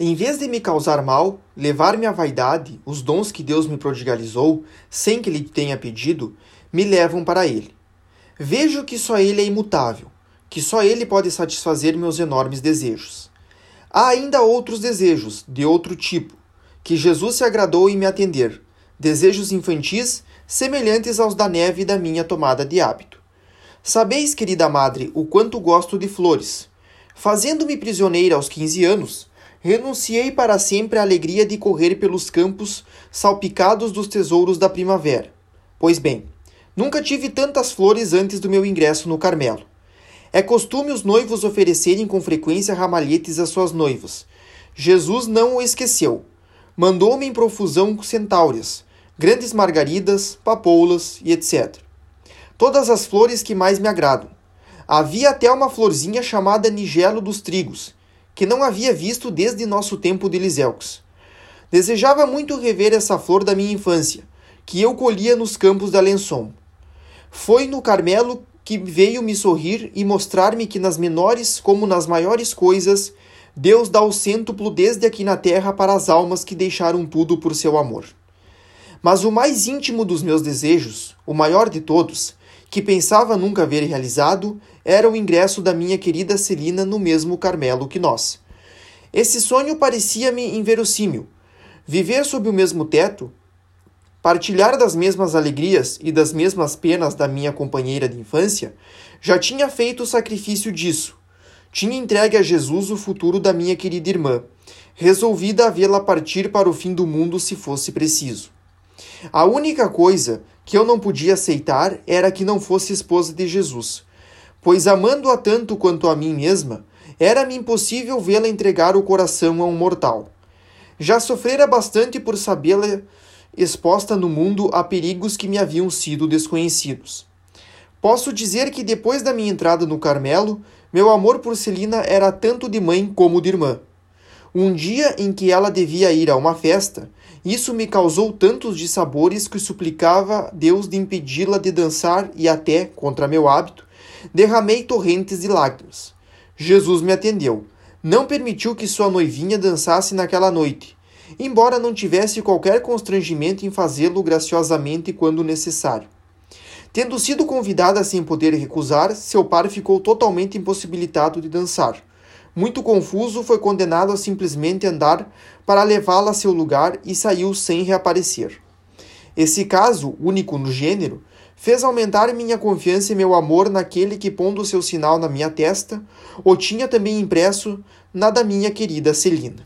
Em vez de me causar mal, levar-me à vaidade, os dons que Deus me prodigalizou, sem que lhe tenha pedido, me levam para Ele. Vejo que só Ele é imutável, que só Ele pode satisfazer meus enormes desejos. Há ainda outros desejos, de outro tipo, que Jesus se agradou em me atender, desejos infantis semelhantes aos da neve da minha tomada de hábito. Sabeis, querida madre, o quanto gosto de flores. Fazendo-me prisioneira aos quinze anos, renunciei para sempre à alegria de correr pelos campos salpicados dos tesouros da primavera. Pois bem, nunca tive tantas flores antes do meu ingresso no Carmelo. É costume os noivos oferecerem com frequência ramalhetes às suas noivas. Jesus não o esqueceu. Mandou-me em profusão centáureas, grandes margaridas, papoulas e etc. Todas as flores que mais me agradam. Havia até uma florzinha chamada nigelo dos trigos, que não havia visto desde nosso tempo de Liselcos. Desejava muito rever essa flor da minha infância, que eu colhia nos campos da Lençon. Foi no Carmelo que veio me sorrir e mostrar-me que nas menores como nas maiores coisas, Deus dá o cêntuplo desde aqui na terra para as almas que deixaram tudo por seu amor. Mas o mais íntimo dos meus desejos, o maior de todos, que pensava nunca ver realizado, era o ingresso da minha querida Celina no mesmo Carmelo que nós. Esse sonho parecia-me inverossímil. Viver sob o mesmo teto, partilhar das mesmas alegrias e das mesmas penas da minha companheira de infância, já tinha feito o sacrifício disso. Tinha entregue a Jesus o futuro da minha querida irmã, resolvida a vê-la partir para o fim do mundo se fosse preciso. A única coisa que eu não podia aceitar era que não fosse esposa de Jesus, pois amando-a tanto quanto a mim mesma, era-me impossível vê-la entregar o coração a um mortal. Já sofrera bastante por sabê-la exposta no mundo a perigos que me haviam sido desconhecidos. Posso dizer que depois da minha entrada no Carmelo, meu amor por Celina era tanto de mãe como de irmã. Um dia em que ela devia ir a uma festa, isso me causou tantos dissabores que suplicava Deus de impedi-la de dançar e até, contra meu hábito, derramei torrentes de lágrimas. Jesus me atendeu. Não permitiu que sua noivinha dançasse naquela noite, embora não tivesse qualquer constrangimento em fazê-lo graciosamente quando necessário. Tendo sido convidada sem poder recusar, seu par ficou totalmente impossibilitado de dançar muito confuso, foi condenado a simplesmente andar para levá-la a seu lugar e saiu sem reaparecer. Esse caso, único no gênero, fez aumentar minha confiança e meu amor naquele que, pondo seu sinal na minha testa, o tinha também impresso na da minha querida Celina.